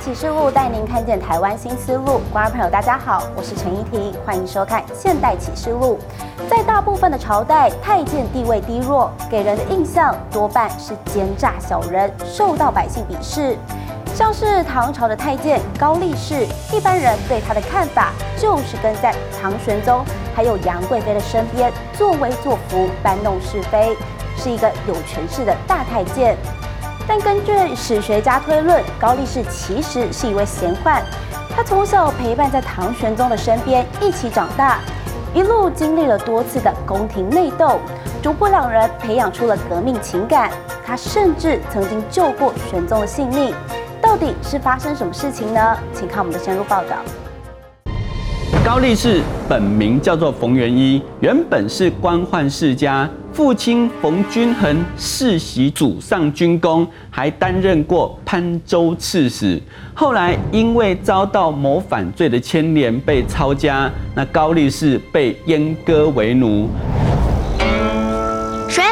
启示录带您看见台湾新思路。观众朋友，大家好，我是陈怡婷，欢迎收看《现代启示录》。在大部分的朝代，太监地位低弱，给人的印象多半是奸诈小人，受到百姓鄙视。像是唐朝的太监高力士，一般人对他的看法就是跟在唐玄宗还有杨贵妃的身边作威作福，搬弄是非，是一个有权势的大太监。但根据史学家推论，高力士其实是一位闲宦。他从小陪伴在唐玄宗的身边一起长大，一路经历了多次的宫廷内斗，逐步两人培养出了革命情感。他甚至曾经救过玄宗的性命。到底是发生什么事情呢？请看我们的深入报道。高力士本名叫做冯元一，原本是官宦世家。父亲冯君衡世袭祖上军功，还担任过潘州刺史。后来因为遭到谋反罪的牵连，被抄家。那高力士被阉割为奴。谁？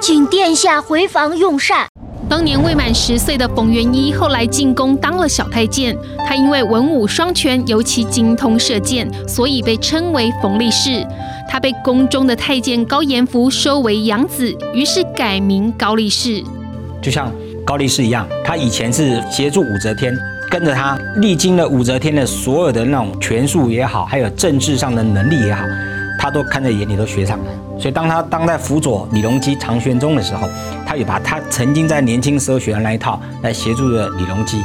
请殿下回房用膳。当年未满十岁的冯元一，后来进宫当了小太监。他因为文武双全，尤其精通射箭，所以被称为冯力士。他被宫中的太监高延福收为养子，于是改名高力士。就像高力士一样，他以前是协助武则天，跟着他历经了武则天的所有的那种权术也好，还有政治上的能力也好。他都看在眼里，都学上了。所以当他当在辅佐李隆基、唐玄宗的时候，他也把他曾经在年轻时候学的那一套来协助了李隆基。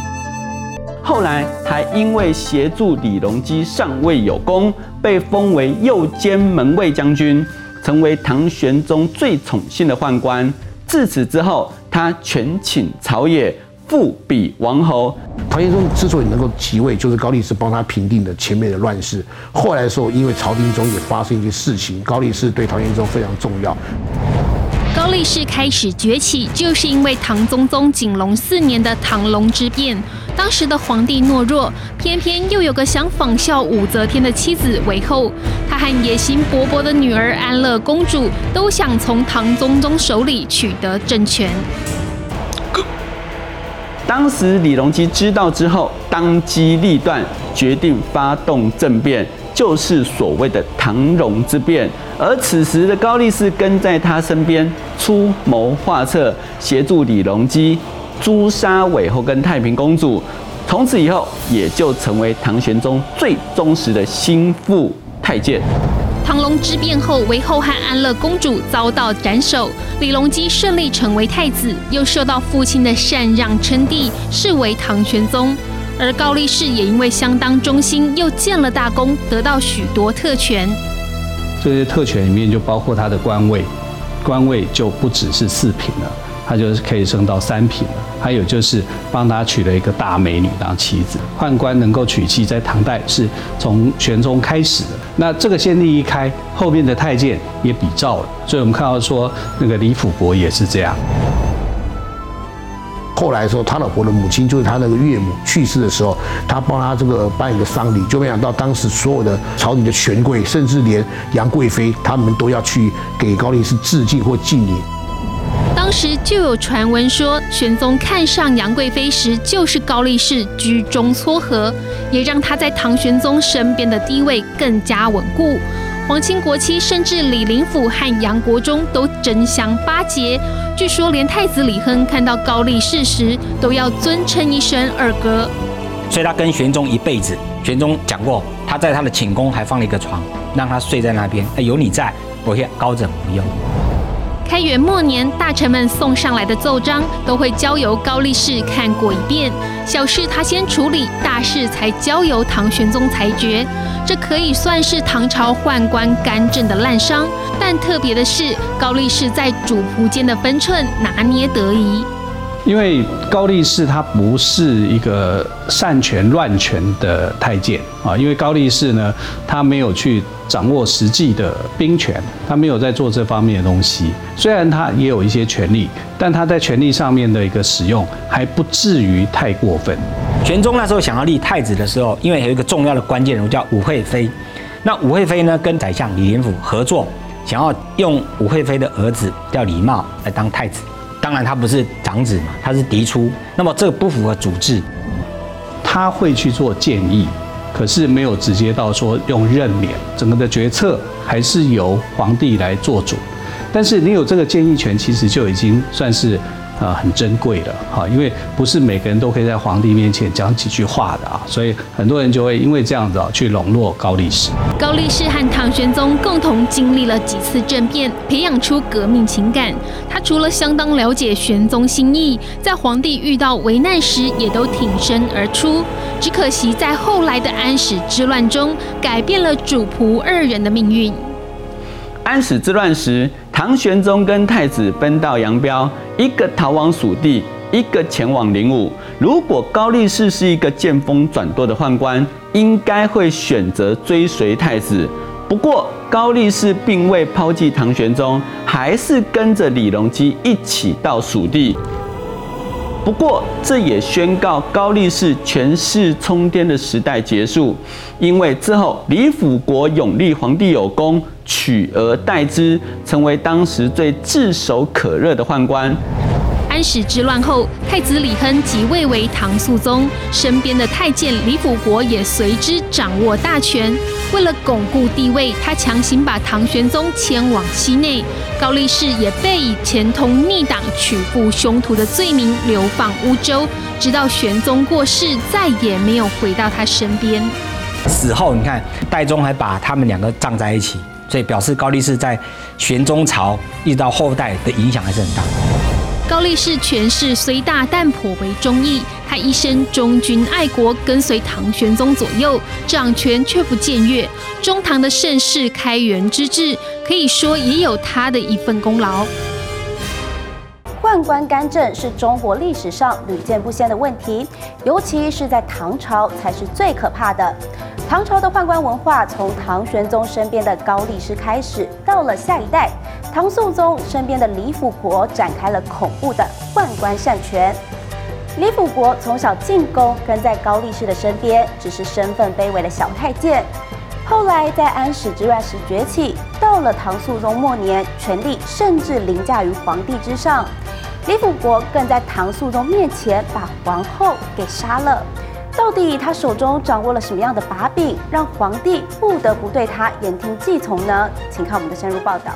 后来还因为协助李隆基上位有功，被封为右监门卫将军，成为唐玄宗最宠幸的宦官。自此之后，他权倾朝野。复比王侯，唐玄宗之所以能够即位，就是高力士帮他平定的前面的乱世。后来的时候，因为朝廷中也发生一些事情，高力士对唐玄宗非常重要。高力士开始崛起，就是因为唐宗宗景龙四年的唐隆之变。当时的皇帝懦弱，偏偏又有个想仿效武则天的妻子为后，他和野心勃勃的女儿安乐公主都想从唐宗宗手里取得政权。当时李隆基知道之后，当机立断，决定发动政变，就是所谓的唐隆之变。而此时的高力士跟在他身边，出谋划策，协助李隆基诛杀韦后跟太平公主。从此以后，也就成为唐玄宗最忠实的心腹太监。唐隆之变后，韦后和安乐公主遭到斩首，李隆基顺利成为太子，又受到父亲的禅让称帝，是为唐玄宗。而高力士也因为相当忠心，又建了大功，得到许多特权。这些特权里面就包括他的官位，官位就不只是四品了。他就是可以升到三品了，还有就是帮他娶了一个大美女当妻子。宦官能够娶妻，在唐代是从玄宗开始的。那这个先例一开，后面的太监也比照了。所以我们看到说，那个李辅国也是这样。后来说，他老婆的母亲就是他那个岳母去世的时候，他帮他这个办一个丧礼，就没想到当时所有的朝廷的权贵，甚至连杨贵妃，他们都要去给高力士致敬或敬礼。当时就有传闻说，玄宗看上杨贵妃时，就是高力士居中撮合，也让他在唐玄宗身边的地位更加稳固。皇亲国戚甚至李林甫和杨国忠都争相巴结，据说连太子李亨看到高力士时，都要尊称一声二哥。所以他跟玄宗一辈子，玄宗讲过，他在他的寝宫还放了一个床，让他睡在那边。有你在，我也高枕无忧。开元末年，大臣们送上来的奏章都会交由高力士看过一遍，小事他先处理，大事才交由唐玄宗裁决。这可以算是唐朝宦官干政的滥觞。但特别的是，高力士在主仆间的分寸拿捏得宜。因为高力士他不是一个擅权乱权的太监啊，因为高力士呢，他没有去掌握实际的兵权，他没有在做这方面的东西。虽然他也有一些权力，但他在权力上面的一个使用还不至于太过分。玄宗那时候想要立太子的时候，因为有一个重要的关键人物叫武惠妃，那武惠妃呢跟宰相李林甫合作，想要用武惠妃的儿子叫李瑁来当太子。当然他不是长子嘛，他是嫡出，那么这个不符合主制，他会去做建议，可是没有直接到说用任免，整个的决策还是由皇帝来做主。但是你有这个建议权，其实就已经算是。啊，很珍贵的哈，因为不是每个人都可以在皇帝面前讲几句话的啊，所以很多人就会因为这样子啊去笼络高力士。高力士和唐玄宗共同经历了几次政变，培养出革命情感。他除了相当了解玄宗心意，在皇帝遇到危难时也都挺身而出。只可惜在后来的安史之乱中，改变了主仆二人的命运。安史之乱时，唐玄宗跟太子分道扬镳，一个逃往蜀地，一个前往灵武。如果高力士是一个见风转舵的宦官，应该会选择追随太子。不过，高力士并未抛弃唐玄宗，还是跟着李隆基一起到蜀地。不过，这也宣告高力士权势冲天的时代结束，因为之后李辅国拥立皇帝有功，取而代之，成为当时最炙手可热的宦官。安史之乱后，太子李亨即位为唐肃宗，身边的太监李辅国也随之掌握大权。为了巩固地位，他强行把唐玄宗迁往西内，高力士也被以钱通逆党、曲阜凶徒的罪名流放乌州，直到玄宗过世，再也没有回到他身边。死后，你看代宗还把他们两个葬在一起，所以表示高力士在玄宗朝一直到后代的影响还是很大。高力士权势虽大，但颇为忠义。他一生忠君爱国，跟随唐玄宗左右，掌权却不僭越。中唐的盛世开元之治，可以说也有他的一份功劳。宦官干政是中国历史上屡见不鲜的问题，尤其是在唐朝才是最可怕的。唐朝的宦官文化从唐玄宗身边的高力士开始，到了下一代唐肃宗身边的李辅国，展开了恐怖的宦官擅权。李辅国从小进宫，跟在高力士的身边，只是身份卑微的小太监。后来在安史之乱时崛起，到了唐肃宗末年，权力甚至凌驾于皇帝之上。李辅国更在唐肃宗面前把皇后给杀了。到底他手中掌握了什么样的把柄，让皇帝不得不对他言听计从呢？请看我们的深入报道。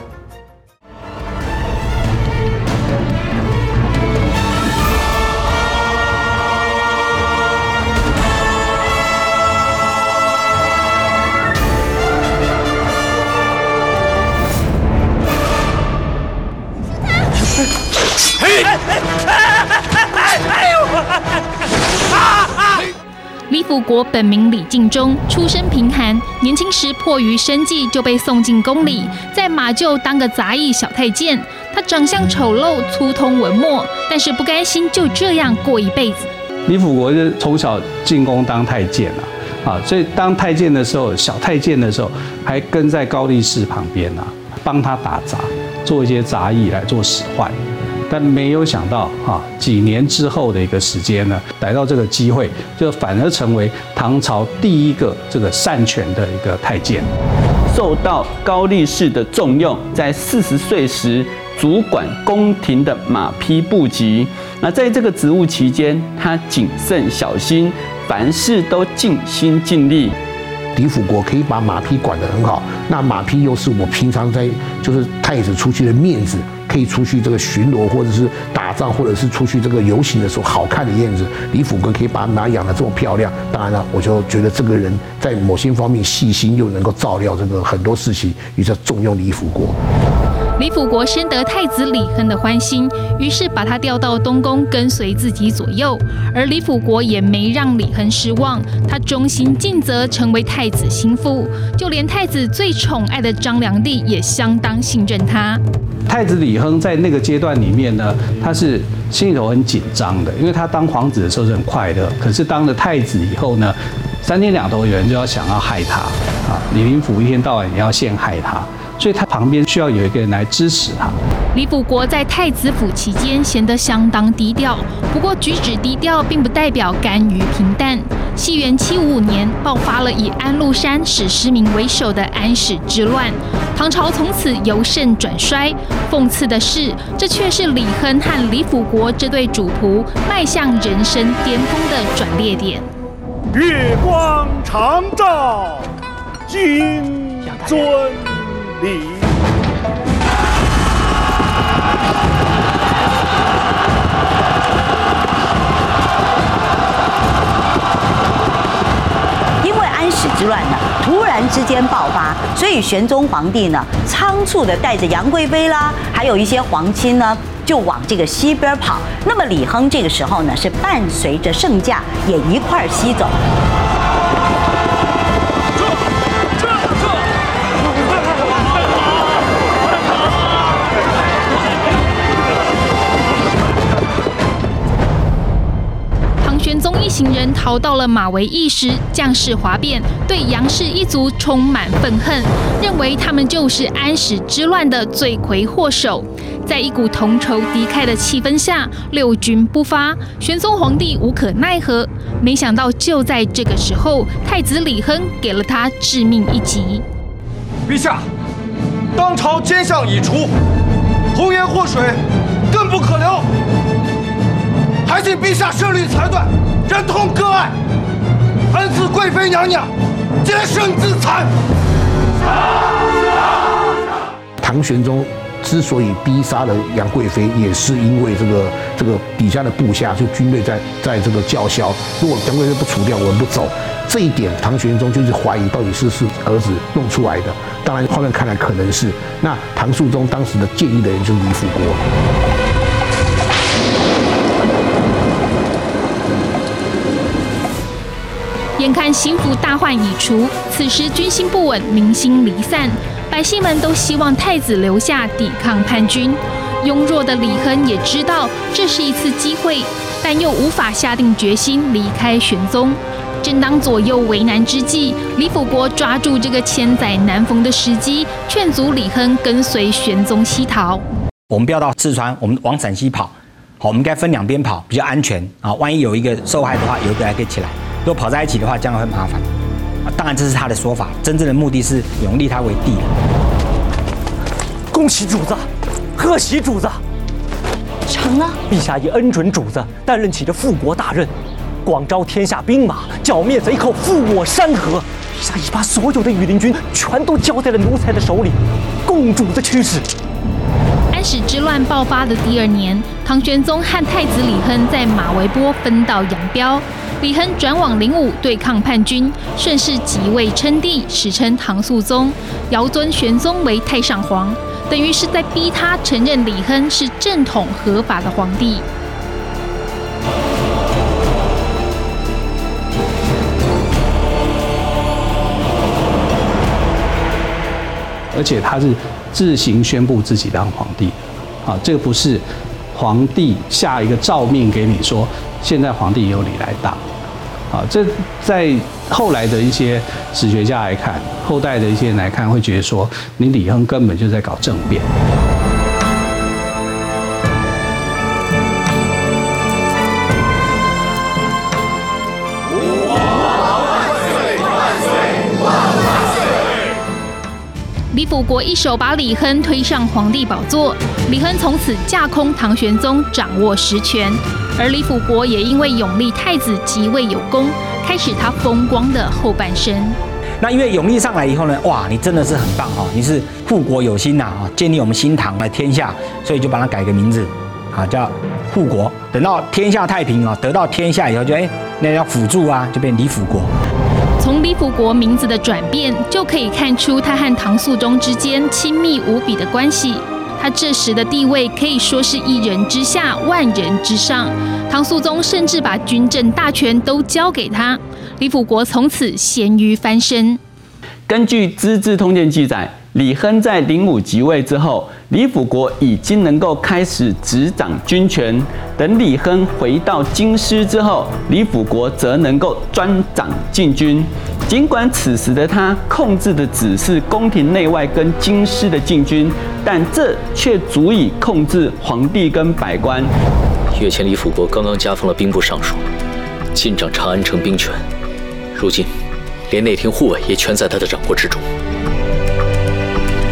李辅国本名李敬忠，出身贫寒，年轻时迫于生计就被送进宫里，在马厩当个杂役小太监。他长相丑陋，粗通文墨，但是不甘心就这样过一辈子。李辅国是从小进宫当太监啊，啊，所以当太监的时候，小太监的时候，还跟在高力士旁边啊，帮他打杂，做一些杂役来做使唤。但没有想到，啊，几年之后的一个时间呢，逮到这个机会，就反而成为唐朝第一个这个擅权的一个太监，受到高力士的重用，在四十岁时主管宫廷的马匹部级。那在这个职务期间，他谨慎小心，凡事都尽心尽力。李辅国可以把马匹管得很好，那马匹又是我平常在就是太子出去的面子，可以出去这个巡逻或者是打仗，或者是出去这个游行的时候好看的样子。李辅国可以把马养得这么漂亮，当然了，我就觉得这个人在某些方面细心，又能够照料这个很多事情，于是重用李辅国。李辅国深得太子李亨的欢心，于是把他调到东宫跟随自己左右。而李辅国也没让李亨失望，他忠心尽责，成为太子心腹。就连太子最宠爱的张良娣也相当信任他。太子李亨在那个阶段里面呢，他是心里头很紧张的，因为他当皇子的时候是很快乐，可是当了太子以后呢，三天两头有人就要想要害他啊，李林甫一天到晚也要陷害他。所以他旁边需要有一个人来支持他。李辅国在太子府期间显得相当低调，不过举止低调并不代表甘于平淡。西元七五五年爆发了以安禄山史思明为首的安史之乱，唐朝从此由盛转衰。讽刺的是，这却是李亨和李辅国这对主仆迈向人生巅峰的转捩点。月光长照，金樽礼。之乱呢，突然之间爆发，所以玄宗皇帝呢，仓促的带着杨贵妃啦，还有一些皇亲呢，就往这个西边跑。那么李亨这个时候呢，是伴随着圣驾也一块儿西走。一行人逃到了马嵬驿时，将士哗变，对杨氏一族充满愤恨，认为他们就是安史之乱的罪魁祸首。在一股同仇敌忾的气氛下，六军不发，玄宗皇帝无可奈何。没想到就在这个时候，太子李亨给了他致命一击。陛下，当朝奸相已除，红颜祸水更不可留，还请陛下设立裁断。人同割爱，恩赐贵妃娘娘，洁身自残。唐玄宗之所以逼杀了杨贵妃，也是因为这个这个底下的部下就军队在在这个叫嚣，如果杨贵妃不除掉，我们不走。这一点，唐玄宗就是怀疑到底是是儿子弄出来的。当然，后面看来可能是。那唐肃宗当时的建议的人就是李辅国。眼看心腹大患已除，此时军心不稳，民心离散，百姓们都希望太子留下抵抗叛军。庸弱的李亨也知道这是一次机会，但又无法下定决心离开玄宗。正当左右为难之际，李辅国抓住这个千载难逢的时机，劝阻李亨跟随玄宗西逃。我们不要到四川，我们往陕西跑。好，我们该分两边跑，比较安全啊。万一有一个受害的话，有一个还可以起来。如果跑在一起的话，将来会麻烦。啊，当然这是他的说法，真正的目的是永立他为帝。恭喜主子，贺喜主子。成啊！陛下已恩准主子担任起这复国大任，广招天下兵马，剿灭贼寇，复我山河。陛下已把所有的羽林军全都交在了奴才的手里，供主子驱使。安史之乱爆发的第二年，唐玄宗和太子李亨在马嵬坡分道扬镳。李亨转往灵武对抗叛军，顺势即位称帝，史称唐肃宗，遥尊玄宗为太上皇，等于是在逼他承认李亨是正统合法的皇帝。而且他是自行宣布自己当皇帝，啊，这个不是皇帝下一个诏命给你说，现在皇帝由你来当。啊，这在后来的一些史学家来看，后代的一些人来看，会觉得说，你李亨根本就在搞政变。辅国一手把李亨推上皇帝宝座，李亨从此架空唐玄宗，掌握实权。而李辅国也因为永历太子即位有功，开始他风光的后半生。那因为永历上来以后呢，哇，你真的是很棒哈，你是护国有心呐啊，建立我们新唐来天下，所以就把它改个名字，啊，叫护国。等到天下太平啊，得到天下以后就哎，那要辅助啊，就变李辅国。从李辅国名字的转变，就可以看出他和唐肃宗之间亲密无比的关系。他这时的地位可以说是一人之下，万人之上。唐肃宗甚至把军政大权都交给他，李辅国从此咸鱼翻身。根据《资治通鉴》记载。李亨在灵武即位之后，李辅国已经能够开始执掌军权。等李亨回到京师之后，李辅国则能够专掌禁军。尽管此时的他控制的只是宫廷内外跟京师的禁军，但这却足以控制皇帝跟百官。月前李辅国刚刚加封了兵部尚书，尽掌长安城兵权。如今，连内廷护卫也全在他的掌握之中。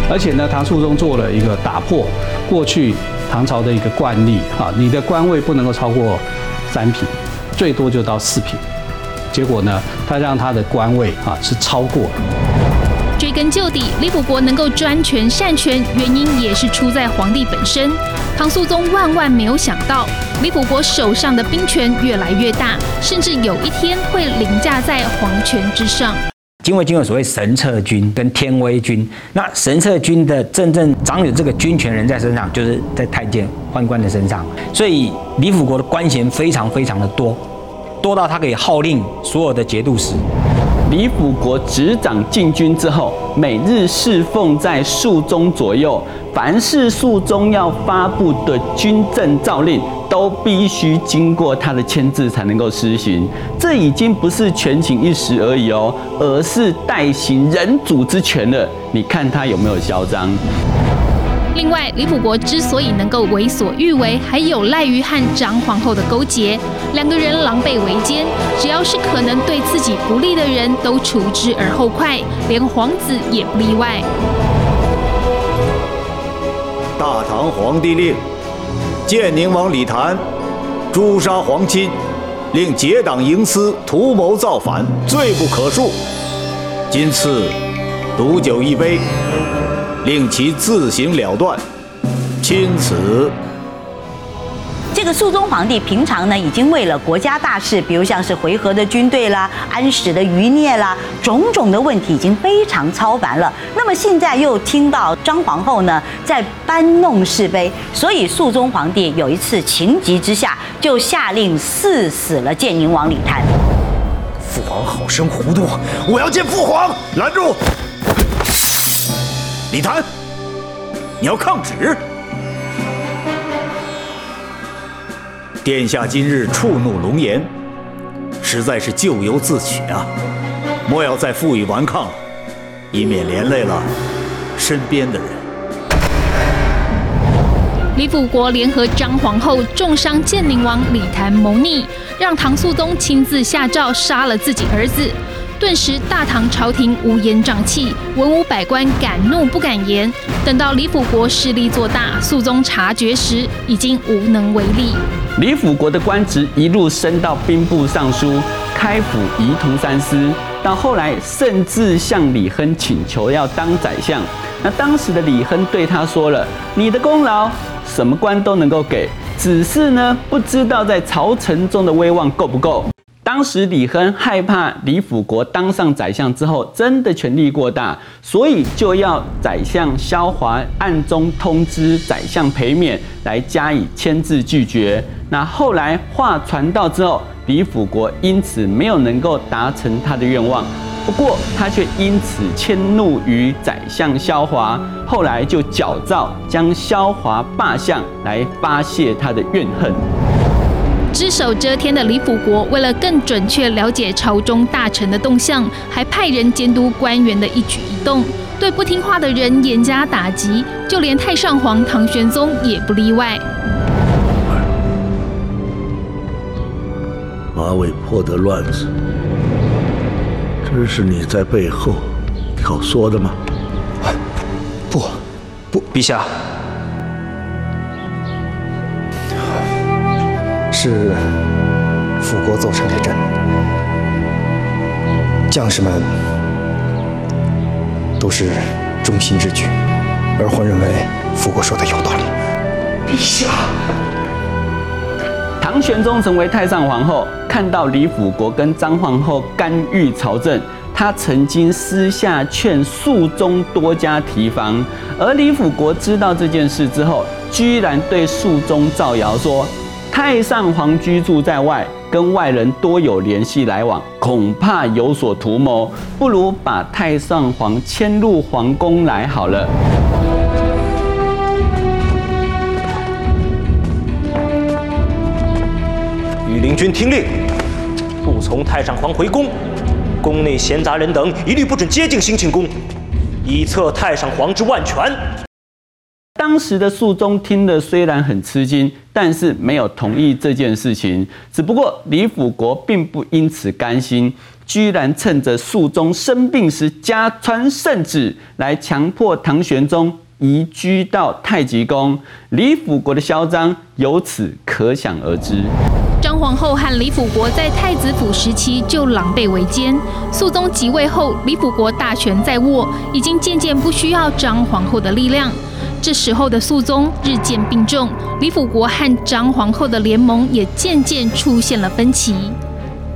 而且呢，唐肃宗做了一个打破过去唐朝的一个惯例，哈，你的官位不能够超过三品，最多就到四品。结果呢，他让他的官位啊是超过了。追根究底，李辅国能够专权擅权，原因也是出在皇帝本身。唐肃宗万万没有想到，李辅国手上的兵权越来越大，甚至有一天会凌驾在皇权之上。金卫军有所谓神策军跟天威军，那神策军的真正掌有这个军权人在身上，就是在太监宦官的身上，所以李辅国的官衔非常非常的多。多到他可以号令所有的节度使。李辅国执掌禁军之后，每日侍奉在肃宗左右，凡是肃宗要发布的军政诏令，都必须经过他的签字才能够施行。这已经不是权倾一时而已哦，而是代行人主之权了。你看他有没有嚣张？另外，李辅国之所以能够为所欲为，还有赖于和张皇后的勾结。两个人狼狈为奸，只要是可能对自己不利的人，都除之而后快，连皇子也不例外。大唐皇帝令建宁王李谭诛杀皇亲，令结党营私，图谋造反，罪不可恕。今赐毒酒一杯。令其自行了断，钦此。这个肃宗皇帝平常呢，已经为了国家大事，比如像是回纥的军队啦、安史的余孽啦，种种的问题已经非常操烦了。那么现在又听到张皇后呢在搬弄是非，所以肃宗皇帝有一次情急之下，就下令赐死了建宁王李谭。父皇好生糊涂，我要见父皇！拦住！李谭，你要抗旨？殿下今日触怒龙颜，实在是咎由自取啊！莫要再负隅顽抗了，以免连累了身边的人。李辅国联合张皇后重伤建宁王李谭谋逆，让唐肃宗亲自下诏杀了自己儿子。顿时，大唐朝廷乌烟瘴气，文武百官敢怒不敢言。等到李辅国势力做大，肃宗察觉时，已经无能为力。李辅国的官职一路升到兵部尚书、开府仪同三司，到后来甚至向李亨请求要当宰相。那当时的李亨对他说了：“你的功劳，什么官都能够给，只是呢，不知道在朝臣中的威望够不够。”当时李亨害怕李辅国当上宰相之后，真的权力过大，所以就要宰相萧华暗中通知宰相裴勉来加以签字拒绝。那后来话传到之后，李辅国因此没有能够达成他的愿望，不过他却因此迁怒于宰相萧华，后来就矫诏将萧华罢相来发泄他的怨恨。只手遮天的李辅国，为了更准确了解朝中大臣的动向，还派人监督官员的一举一动，对不听话的人严加打击，就连太上皇唐玄宗也不例外。马尾破的乱子，这是你在背后挑唆的吗？不，不，陛下。是辅国走错了阵，将士们都是忠心之举，儿臣认为辅国说的有道理。陛下，唐玄宗成为太上皇后，看到李辅国跟张皇后干预朝政，他曾经私下劝肃宗多加提防，而李辅国知道这件事之后，居然对肃宗造谣说。太上皇居住在外，跟外人多有联系来往，恐怕有所图谋，不如把太上皇迁入皇宫来好了。羽林军听令，不从太上皇回宫，宫内闲杂人等一律不准接近兴庆宫，以策太上皇之万全。当时的肃宗听了虽然很吃惊，但是没有同意这件事情。只不过李辅国并不因此甘心，居然趁着肃宗生病时加传圣旨，来强迫唐玄宗移居到太极宫。李辅国的嚣张由此可想而知。张皇后和李辅国在太子府时期就狼狈为奸。肃宗即位后，李辅国大权在握，已经渐渐不需要张皇后的力量。这时候的肃宗日渐病重，李辅国和张皇后的联盟也渐渐出现了分歧。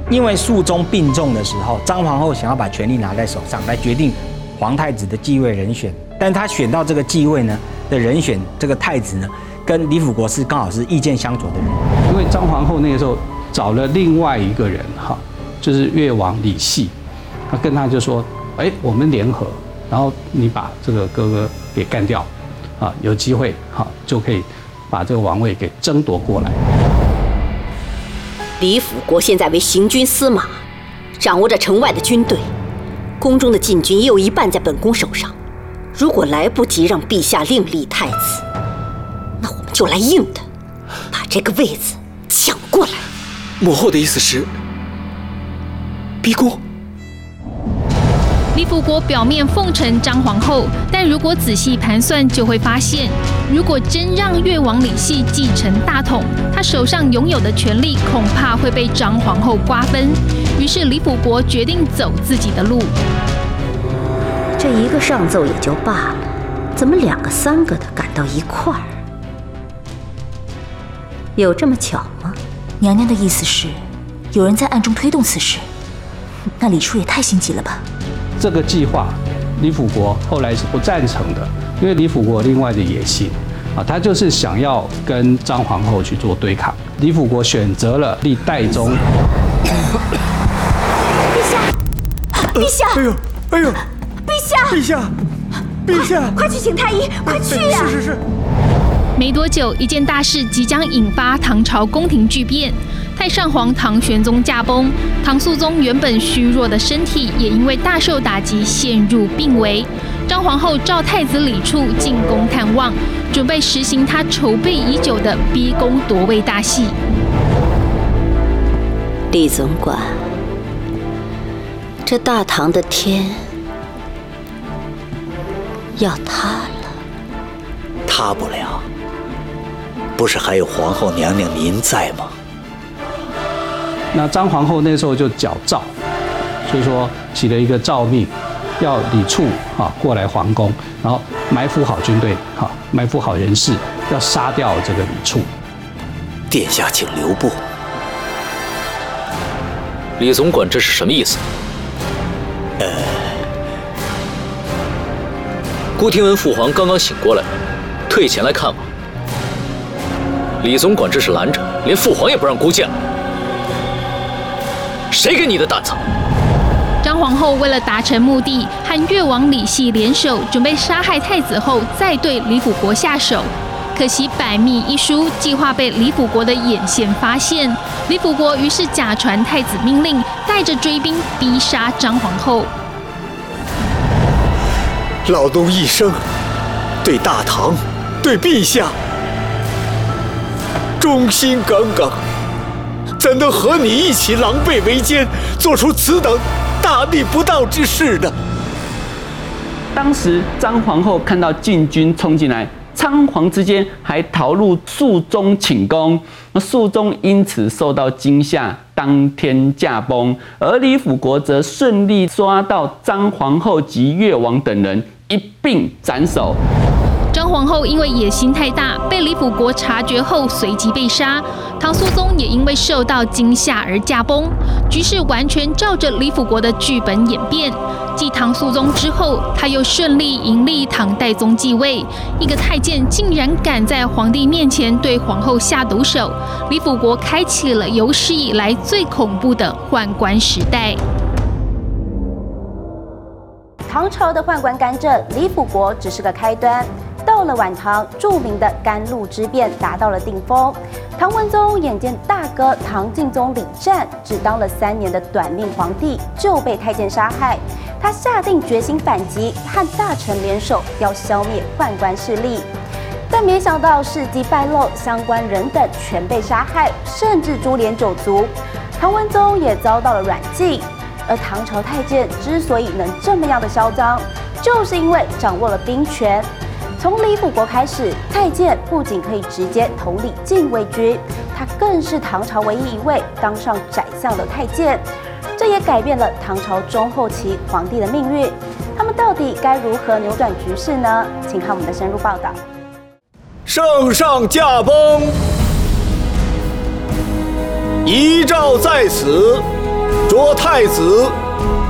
因为肃宗病重的时候，张皇后想要把权力拿在手上来决定皇太子的继位人选，但他选到这个继位呢的人选，这个太子呢，跟李辅国是刚好是意见相左的人。因为张皇后那个时候找了另外一个人哈，就是越王李系，他跟他就说：“哎，我们联合，然后你把这个哥哥给干掉。”啊，有机会哈就可以把这个王位给争夺过来。李辅国现在为行军司马，掌握着城外的军队，宫中的禁军也有一半在本宫手上。如果来不及让陛下另立太子，那我们就来硬的，把这个位子抢过来。母后的意思是逼宫。李辅国表面奉承张皇后，但如果仔细盘算，就会发现，如果真让越王李系继承大统，他手上拥有的权力恐怕会被张皇后瓜分。于是李辅国决定走自己的路。这一个上奏也就罢了，怎么两个三个的赶到一块儿？有这么巧吗？娘娘的意思是，有人在暗中推动此事。那李叔也太心急了吧？这个计划，李辅国后来是不赞成的，因为李辅国另外的野心啊，他就是想要跟张皇后去做对抗。李辅国选择了立代宗。陛下，陛下！哎呦，哎呦！陛下，陛下，陛下！快去请太医，快去呀！是是是。没多久，一件大事即将引发唐朝宫廷巨变。太上皇唐玄宗驾崩，唐肃宗原本虚弱的身体也因为大受打击，陷入病危。张皇后召太子李处进宫探望，准备实行他筹备已久的逼宫夺位大戏。李总管，这大唐的天要塌了。塌不了，不是还有皇后娘娘您在吗？那张皇后那时候就矫诏，所以说起了一个诏命，要李处啊过来皇宫，然后埋伏好军队哈，埋伏好人士，要杀掉这个李处。殿下请留步。李总管这是什么意思？孤听闻父皇刚刚醒过来，退前来看望。李总管这是拦着，连父皇也不让孤见了。谁给你的胆子？张皇后为了达成目的，和越王李系联手，准备杀害太子后，再对李辅国下手。可惜百密一疏，计划被李辅国的眼线发现。李辅国于是假传太子命令，带着追兵逼杀张皇后。老奴一生对大唐、对陛下忠心耿耿。怎能和你一起狼狈为奸，做出此等大逆不道之事呢？当时张皇后看到禁军冲进来，仓皇之间还逃入肃宗寝宫，那肃宗因此受到惊吓，当天驾崩。而李辅国则顺利抓到张皇后及越王等人，一并斩首。张皇后因为野心太大，被李辅国察觉后随即被杀。唐肃宗也因为受到惊吓而驾崩。局势完全照着李辅国的剧本演变。继唐肃宗之后，他又顺利迎立唐代宗继位。一个太监竟然敢在皇帝面前对皇后下毒手，李辅国开启了有史以来最恐怖的宦官时代。唐朝的宦官干政，李辅国只是个开端。到了晚唐，著名的甘露之变达到了顶峰。唐文宗眼见大哥唐敬宗李湛只当了三年的短命皇帝就被太监杀害，他下定决心反击，和大臣联手要消灭宦官势力。但没想到事迹败露，相关人等全被杀害，甚至株连九族。唐文宗也遭到了软禁。而唐朝太监之所以能这么样的嚣张，就是因为掌握了兵权。从李辅国开始，太监不仅可以直接统领禁卫军，他更是唐朝唯一一位当上宰相的太监。这也改变了唐朝中后期皇帝的命运。他们到底该如何扭转局势呢？请看我们的深入报道。圣上驾崩，遗诏在此，着太子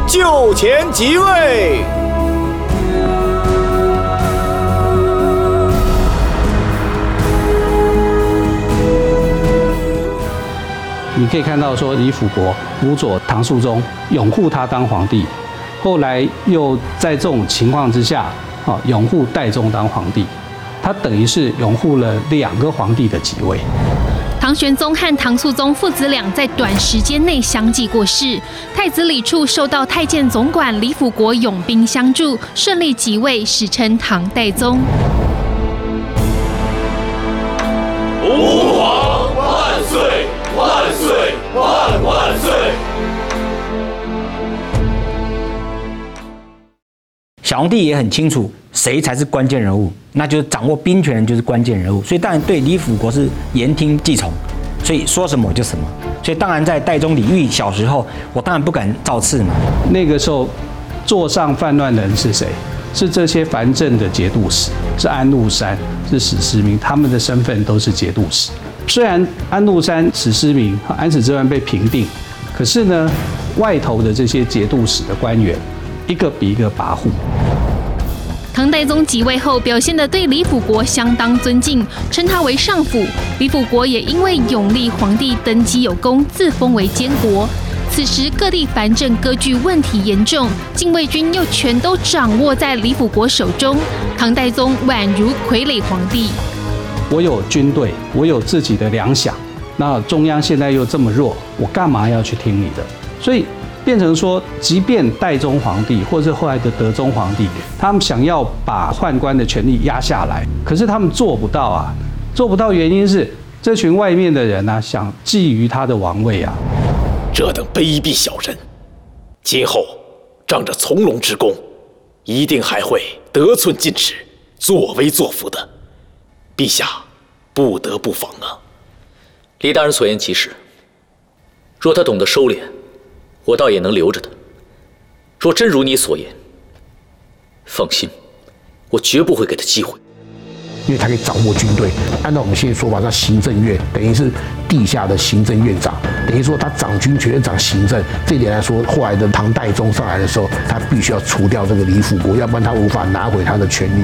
就前即位。你可以看到，说李辅国辅佐唐肃宗，拥护他当皇帝，后来又在这种情况之下，啊，拥护代宗当皇帝，他等于是拥护了两个皇帝的即位。唐玄宗和唐肃宗父子俩在短时间内相继过世，太子李处受到太监总管李辅国拥兵相助，顺利即位，史称唐代宗。小皇帝也很清楚谁才是关键人物，那就是掌握兵权就是关键人物，所以当然对李辅国是言听计从，所以说什么就什么。所以当然在代宗李煜小时候，我当然不敢造次嘛。那个时候座上犯乱的人是谁？是这些藩镇的节度使，是安禄山，是史思明，他们的身份都是节度使。虽然安禄山、史思明、安史之乱被平定，可是呢，外头的这些节度使的官员，一个比一个跋扈。唐代宗即位后，表现得对李辅国相当尊敬，称他为上辅。李辅国也因为永历皇帝登基有功，自封为监国。此时各地藩镇割据问题严重，禁卫军又全都掌握在李辅国手中，唐代宗宛如傀儡皇帝。我有军队，我有自己的粮饷，那中央现在又这么弱，我干嘛要去听你的？所以变成说，即便代宗皇帝或是后来的德宗皇帝，他们想要把宦官的权力压下来，可是他们做不到啊，做不到原因是这群外面的人呢、啊，想觊觎他的王位啊。这等卑鄙小人，今后仗着从龙之功，一定还会得寸进尺、作威作福的。陛下不得不防啊！李大人所言极是。若他懂得收敛，我倒也能留着他；若真如你所言，放心，我绝不会给他机会。因为他可以掌握军队，按照我们现在说法，他行政院，等于是地下的行政院长，等于说他掌军权、掌行政。这一点来说，后来的唐代宗上来的时候，他必须要除掉这个李辅国，要不然他无法拿回他的权利。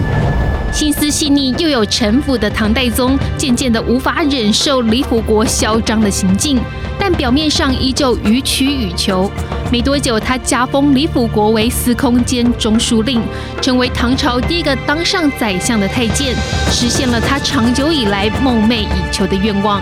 心思细腻又有城府的唐代宗，渐渐的无法忍受李辅国嚣张的行径，但表面上依旧予取予求。没多久，他加封李辅国为司空兼中书令，成为唐朝第一个当上宰相的太监，实现了他长久以来梦寐以求的愿望。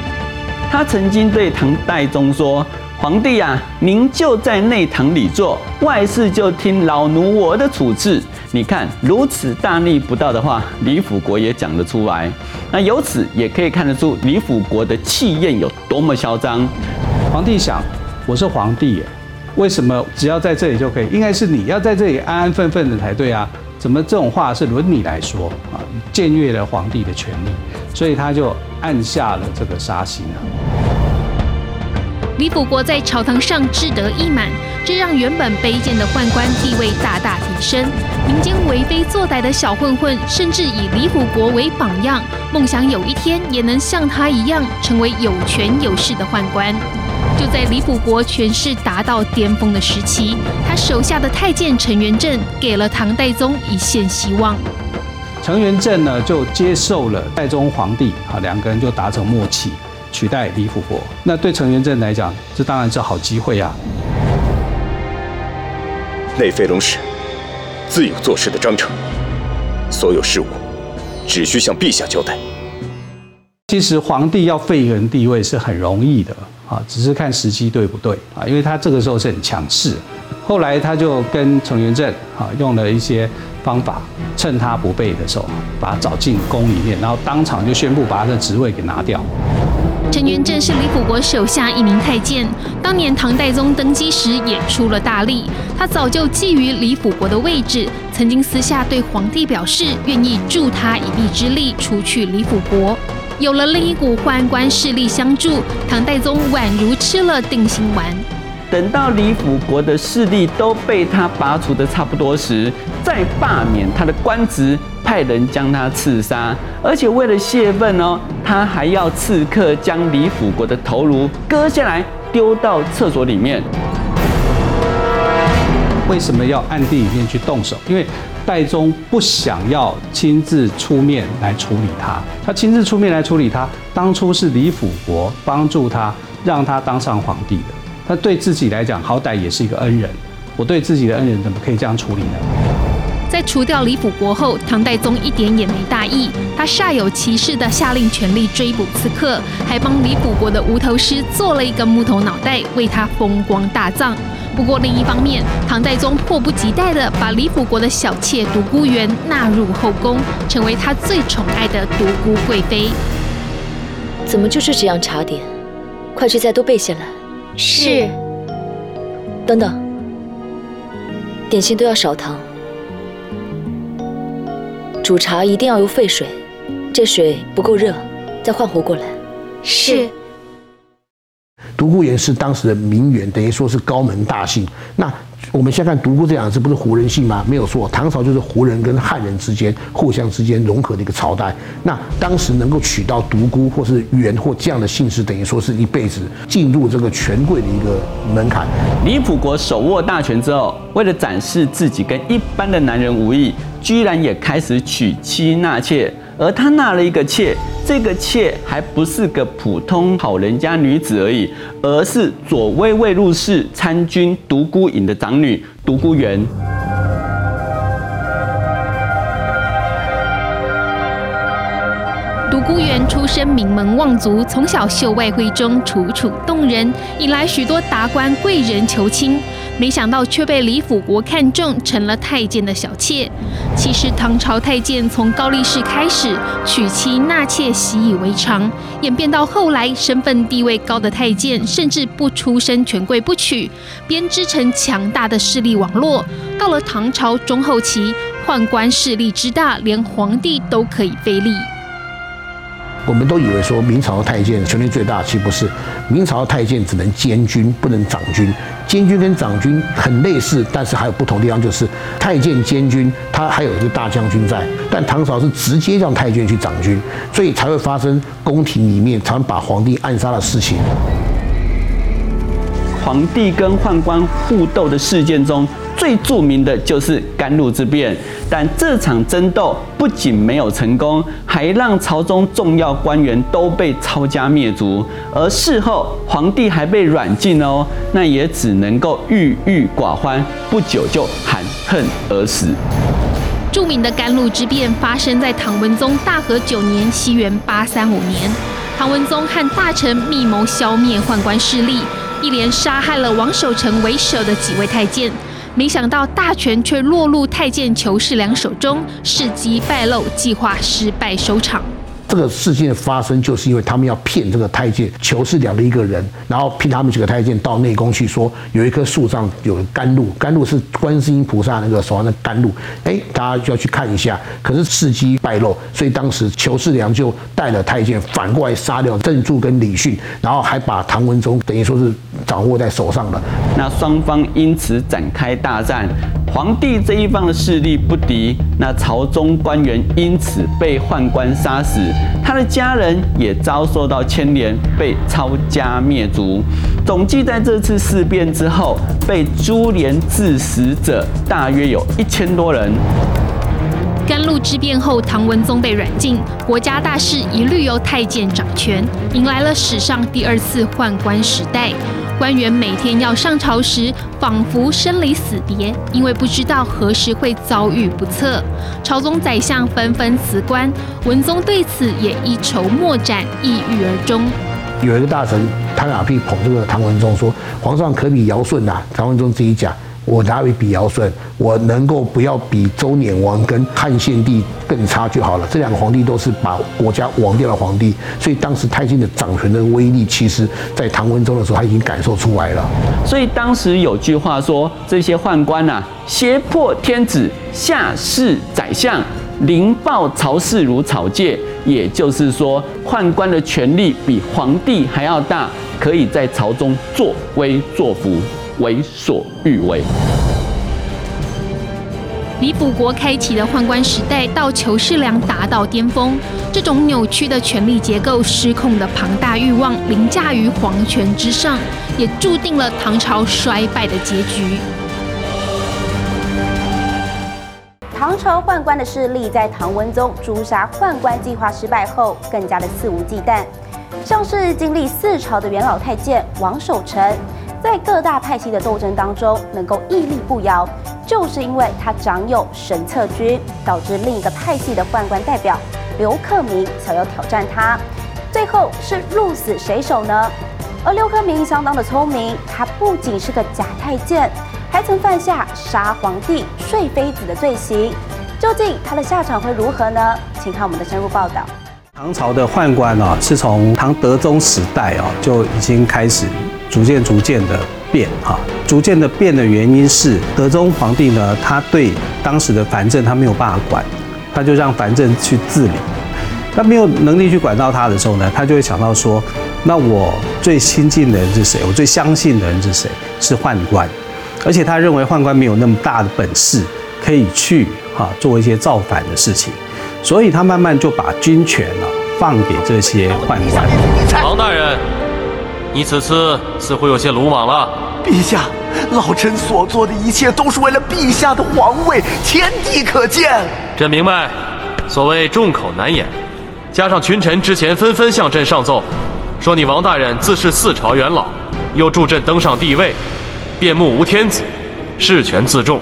他曾经对唐代宗说：“皇帝啊，您就在内堂里坐，外事就听老奴我的处置。”你看，如此大逆不道的话，李辅国也讲得出来。那由此也可以看得出李辅国的气焰有多么嚣张。皇帝想：我是皇帝耶。为什么只要在这里就可以？应该是你要在这里安安分分的才对啊！怎么这种话是轮你来说啊？僭越了皇帝的权力，所以他就按下了这个杀心啊。李辅国在朝堂上志得意满，这让原本卑贱的宦官地位大大提升。民间为非作歹的小混混，甚至以李辅国为榜样，梦想有一天也能像他一样，成为有权有势的宦官。就在李辅国权势达到巅峰的时期，他手下的太监陈元振给了唐代宗一线希望。陈元振呢，就接受了代宗皇帝，啊，两个人就达成默契，取代李辅国。那对陈元振来讲，这当然是好机会啊。内飞龙使自有做事的章程，所有事务只需向陛下交代。其实皇帝要废人地位是很容易的。啊，只是看时机对不对啊？因为他这个时候是很强势，后来他就跟陈元振啊用了一些方法，趁他不备的时候，把他找进宫里面，然后当场就宣布把他的职位给拿掉。陈元正是李辅国手下一名太监，当年唐代宗登基时也出了大力。他早就觊觎李辅国的位置，曾经私下对皇帝表示愿意助他一臂之力，除去李辅国。有了另一股宦官势力相助，唐代宗宛如吃了定心丸。等到李辅国的势力都被他拔除的差不多时，再罢免他的官职，派人将他刺杀。而且为了泄愤哦，他还要刺客将李辅国的头颅割下来丢到厕所里面。为什么要暗地里面去动手？因为代宗不想要亲自出面来处理他，他亲自出面来处理他，当初是李辅国帮助他，让他当上皇帝的。他对自己来讲，好歹也是一个恩人。我对自己的恩人，怎么可以这样处理呢？在除掉李辅国后，唐代宗一点也没大意，他煞有其事地下令全力追捕刺客，还帮李辅国的无头尸做了一个木头脑袋，为他风光大葬。不过另一方面，唐代宗迫不及待地把李辅国的小妾独孤媛纳入后宫，成为他最宠爱的独孤贵妃。怎么就是这样茶点？快去再多备些来。是。等等，点心都要少糖，煮茶一定要用沸水，这水不够热，再换壶过来。是。独孤媛是当时的名媛，等于说是高门大姓。那我们现在看独孤这两个字，不是胡人姓吗？没有错，唐朝就是胡人跟汉人之间互相之间融合的一个朝代。那当时能够娶到独孤或是元或这样的姓氏，等于说是一辈子进入这个权贵的一个门槛。李辅国手握大权之后，为了展示自己跟一般的男人无异，居然也开始娶妻纳妾。而他纳了一个妾，这个妾还不是个普通好人家女子而已，而是左威卫入侍参军独孤影的长女独孤媛。独孤媛出身名门望族，从小秀外慧中，楚楚动人，引来许多达官贵人求亲。没想到却被李辅国看中，成了太监的小妾。其实唐朝太监从高力士开始娶妻纳妾习以为常，演变到后来身份地位高的太监，甚至不出身权贵不娶，编织成强大的势力网络。到了唐朝中后期，宦官势力之大，连皇帝都可以非礼。我们都以为说明朝的太监权力最大，其实不是。明朝的太监只能监军，不能掌军。监军跟掌军很类似，但是还有不同地方，就是太监监军，他还有一个大将军在。但唐朝是直接让太监去掌军，所以才会发生宫廷里面常把皇帝暗杀的事情。皇帝跟宦官互斗的事件中，最著名的就是甘露之变。但这场争斗不仅没有成功，还让朝中重要官员都被抄家灭族，而事后皇帝还被软禁哦，那也只能够郁郁寡欢，不久就含恨而死。著名的甘露之变发生在唐文宗大和九年（西元八三五年），唐文宗和大臣密谋消灭宦官势力，一连杀害了王守成为首的几位太监。没想到大权却落入太监裘世良手中，事机败露，计划失败收场。这个事件发生，就是因为他们要骗这个太监裘世良的一个人，然后骗他们几个太监到内宫去，说有一棵树上有甘露，甘露是观世音菩萨那个手上的甘露，哎，大家就要去看一下。可是事机败露，所以当时裘世良就带了太监反过来杀掉郑注跟李训，然后还把唐文宗等于说是掌握在手上了。那双方因此展开大战，皇帝这一方的势力不敌，那朝中官员因此被宦官杀死。他的家人也遭受到牵连，被抄家灭族。总计在这次事变之后，被株连致死者大约有一千多人。甘露之变后，唐文宗被软禁，国家大事一律由太监掌权，迎来了史上第二次宦官时代。官员每天要上朝时，仿佛生离死别，因为不知道何时会遭遇不测。朝中宰相纷纷辞官，文宗对此也一筹莫展，抑郁而终。有一个大臣汤亚碧捧这个唐文宗说：“皇上可比尧舜呐。”唐文宗自己讲：“我哪里比尧舜，我能够不要比周赧王跟汉献帝更差就好了。这两个皇帝都是把国家亡掉的皇帝，所以当时太监的掌权的威力，其实在唐文宗的时候他已经感受出来了。所以当时有句话说，这些宦官呐、胁迫天子，下侍宰相，凌暴曹氏如草芥。也就是说，宦官的权力比皇帝还要大，可以在朝中作威作福，为所欲为。李辅国开启的宦官时代到求世良达到巅峰，这种扭曲的权力结构、失控的庞大欲望凌驾于皇权之上，也注定了唐朝衰败的结局。唐朝宦官的势力在唐文宗诛杀宦官计划失败后，更加的肆无忌惮。像是经历四朝的元老太监王守成，在各大派系的斗争当中能够屹立不摇，就是因为他掌有神策军，导致另一个派系的宦官代表刘克明想要挑战他，最后是鹿死谁手呢？而刘克明相当的聪明，他不仅是个假太监。还曾犯下杀皇帝、睡妃子的罪行，究竟他的下场会如何呢？请看我们的深入报道。唐朝的宦官啊，是从唐德宗时代啊就已经开始逐渐逐渐的变哈，逐渐的变的原因是德宗皇帝呢，他对当时的藩镇他没有办法管，他就让藩镇去治理。他没有能力去管到他的时候呢，他就会想到说，那我最亲近的人是谁？我最相信的人是谁？是宦官。而且他认为宦官没有那么大的本事，可以去哈做一些造反的事情，所以他慢慢就把军权啊放给这些宦官。王大人，你此次似乎有些鲁莽了。陛下，老臣所做的一切都是为了陛下的皇位，天地可见。朕明白，所谓众口难言，加上群臣之前纷纷向朕上奏，说你王大人自是四朝元老，又助朕登上帝位。便目无天子，事权自重。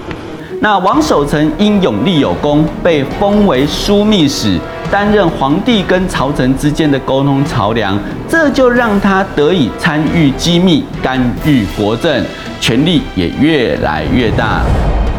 那王守成因勇立有功，被封为枢密使，担任皇帝跟朝臣之间的沟通桥梁，这就让他得以参与机密、干预国政，权力也越来越大。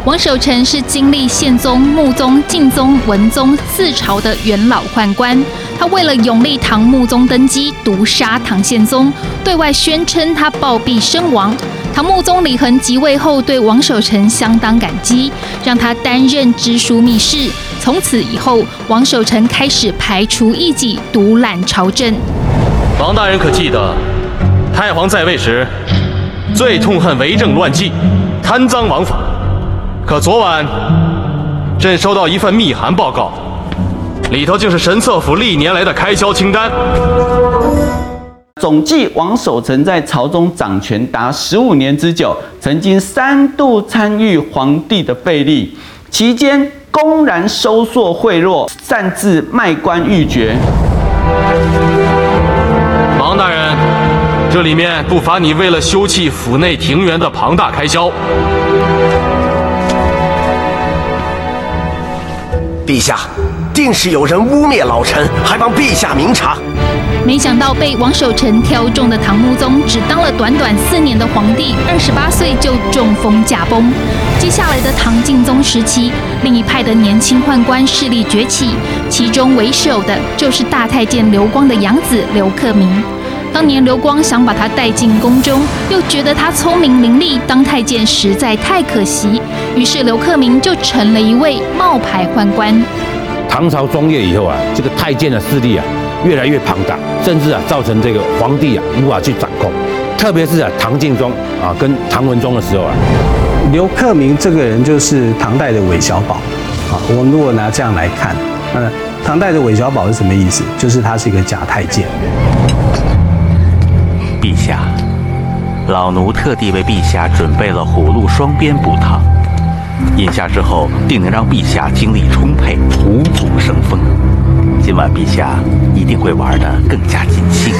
王守成是经历宪宗、穆宗、敬宗、文宗四朝的元老宦官，他为了拥立唐穆宗登基，毒杀唐宪宗，对外宣称他暴毙身亡。唐穆宗李恒即位后，对王守成相当感激，让他担任知书密使。从此以后，王守成开始排除异己，独揽朝政。王大人可记得，太皇在位时，最痛恨为政乱纪、贪赃枉法。可昨晚，朕收到一份密函报告，里头竟是神策府历年来的开销清单。总计，王守成在朝中掌权达十五年之久，曾经三度参与皇帝的废立，期间公然收受贿赂，擅自卖官鬻爵。王大人，这里面不乏你为了修葺府内庭园的庞大开销。陛下，定是有人污蔑老臣，还望陛下明察。没想到被王守成挑中的唐穆宗，只当了短短四年的皇帝，二十八岁就中风驾崩。接下来的唐敬宗时期，另一派的年轻宦官势力崛起，其中为首的就是大太监刘光的养子刘克明。当年刘光想把他带进宫中，又觉得他聪明伶俐，当太监实在太可惜，于是刘克明就成了一位冒牌宦官。唐朝中叶以后啊，这个太监的势力啊。越来越庞大，甚至啊造成这个皇帝啊无法去掌控，特别是啊唐敬宗啊跟唐文宗的时候啊，刘克明这个人就是唐代的韦小宝啊。我们如果拿这样来看，那唐代的韦小宝是什么意思？就是他是一个假太监。陛下，老奴特地为陛下准备了虎鹿双鞭补汤，饮下之后定能让陛下精力充沛，虎虎生风。今晚陛下一定会玩得更加尽兴。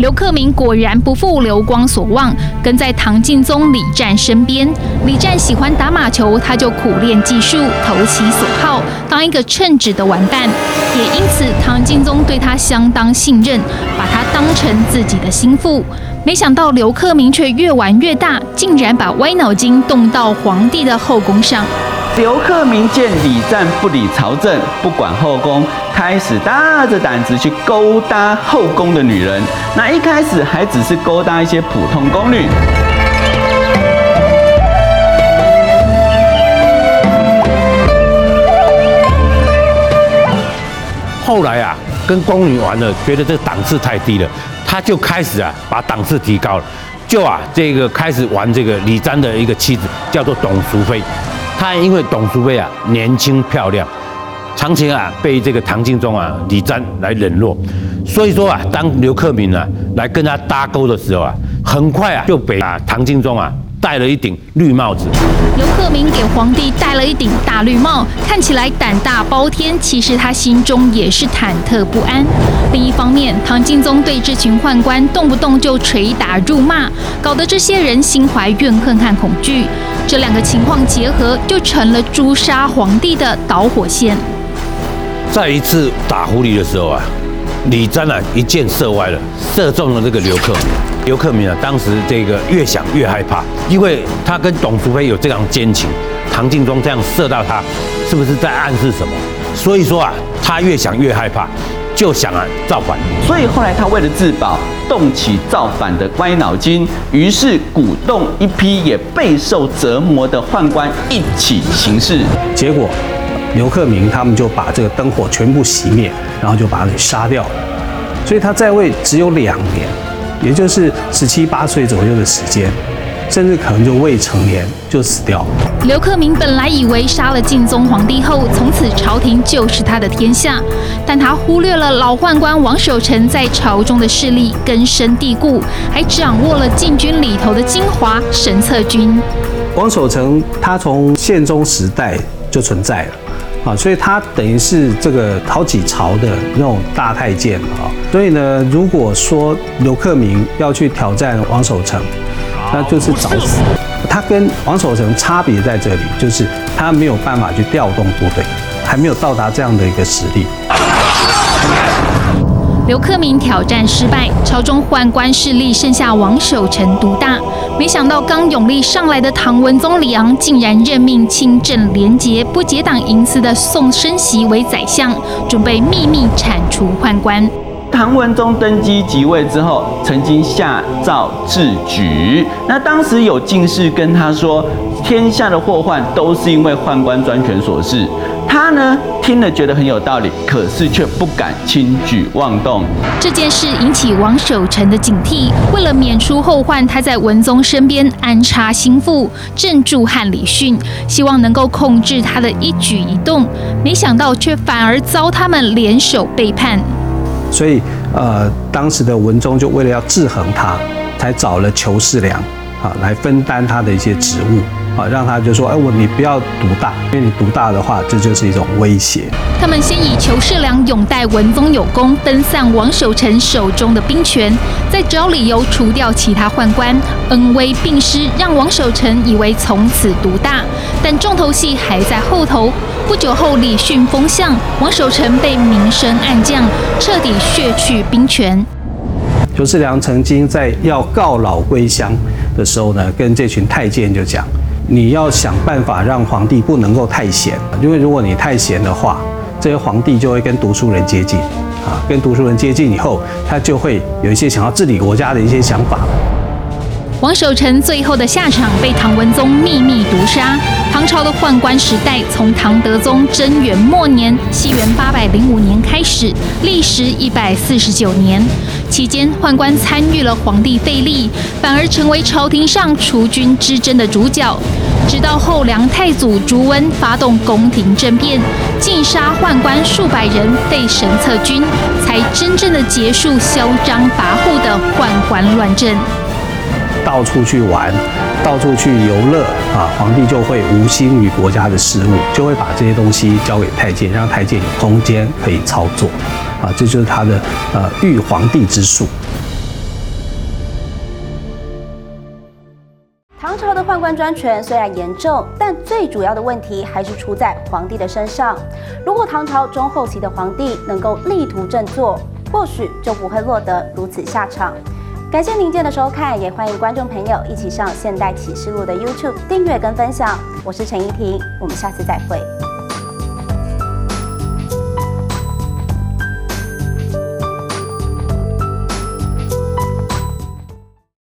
刘克明果然不负刘光所望，跟在唐敬宗李湛身边。李湛喜欢打马球，他就苦练技术，投其所好，当一个称职的玩伴。也因此，唐敬宗对他相当信任，把他当成自己的心腹。没想到刘克明却越玩越大，竟然把歪脑筋动到皇帝的后宫上。刘克明见李赞不理朝政，不管后宫，开始大着胆子去勾搭后宫的女人。那一开始还只是勾搭一些普通宫女。后来啊，跟宫女玩了，觉得这个档次太低了，他就开始啊，把档次提高了，就啊，这个开始玩这个李瞻的一个妻子，叫做董淑妃。他因为董淑妃啊年轻漂亮，常常啊被这个唐敬宗啊李瞻来冷落，所以说啊，当刘克明啊来跟他搭钩的时候啊，很快啊就被啊唐敬宗啊。戴了一顶绿帽子，刘克明给皇帝戴了一顶大绿帽，看起来胆大包天，其实他心中也是忐忑不安。另一方面，唐敬宗对这群宦官动不动就捶打辱骂，搞得这些人心怀怨恨和恐惧。这两个情况结合，就成了诛杀皇帝的导火线。在一次打狐狸的时候啊，李瞻啊一箭射歪了，射中了这个刘克明。刘克明啊，当时这个越想越害怕，因为他跟董淑妃有这样奸情，唐敬宗这样射到他，是不是在暗示什么？所以说啊，他越想越害怕，就想啊造反。所以后来他为了自保，动起造反的歪脑筋，于是鼓动一批也备受折磨的宦官一起行事。结果，刘克明他们就把这个灯火全部熄灭，然后就把他给杀掉了。所以他在位只有两年。也就是十七八岁左右的时间，甚至可能就未成年就死掉了。刘克明本来以为杀了敬宗皇帝后，从此朝廷就是他的天下，但他忽略了老宦官王守成在朝中的势力根深蒂固，还掌握了禁军里头的精华神策军。王守成他从宪宗时代就存在了。啊，所以他等于是这个好几朝的那种大太监啊。所以呢，如果说刘克明要去挑战王守成，那就是找死。他跟王守成差别在这里，就是他没有办法去调动部队，还没有到达这样的一个实力。刘克明挑战失败，朝中宦官势力剩下王守成独大。没想到刚永立上来的唐文宗李昂，竟然任命清正廉洁、不结党营私的宋申锡为宰相，准备秘密铲除宦官。唐文宗登基即位之后，曾经下诏治举。那当时有进士跟他说，天下的祸患都是因为宦官专权所致。他呢听了觉得很有道理，可是却不敢轻举妄动。这件事引起王守成的警惕，为了免除后患，他在文宗身边安插心腹郑注和李训，希望能够控制他的一举一动。没想到却反而遭他们联手背叛。所以，呃，当时的文宗就为了要制衡他，才找了裘世良啊来分担他的一些职务。啊，让他就说：“哎，我你不要独大，因为你独大的话，这就是一种威胁。”他们先以裘世良拥戴文宗有功，分散王守成手中的兵权，再找理由除掉其他宦官，恩威并施，让王守成以为从此独大。但重头戏还在后头。不久后，李训封相，王守成被明升暗降，彻底削去兵权。裘世良曾经在要告老归乡的时候呢，跟这群太监就讲：你要想办法让皇帝不能够太闲，因为如果你太闲的话，这些皇帝就会跟读书人接近，啊，跟读书人接近以后，他就会有一些想要治理国家的一些想法。王守成最后的下场被唐文宗秘密毒杀。唐朝的宦官时代从唐德宗贞元末年（西元八百零五年）开始，历时一百四十九年。期间，宦官参与了皇帝废立，反而成为朝廷上除君之争的主角。直到后梁太祖朱温发动宫廷政变，尽杀宦官数百人，废神策军，才真正的结束嚣张跋扈的宦官乱政。到处去玩，到处去游乐啊！皇帝就会无心于国家的事务，就会把这些东西交给太监，让太监有空间可以操作啊！这就是他的呃御皇帝之术。唐朝的宦官专权虽然严重，但最主要的问题还是出在皇帝的身上。如果唐朝中后期的皇帝能够力图振作，或许就不会落得如此下场。感谢您今天的收看，也欢迎观众朋友一起上《现代启示录》的 YouTube 订阅跟分享。我是陈怡婷，我们下次再会。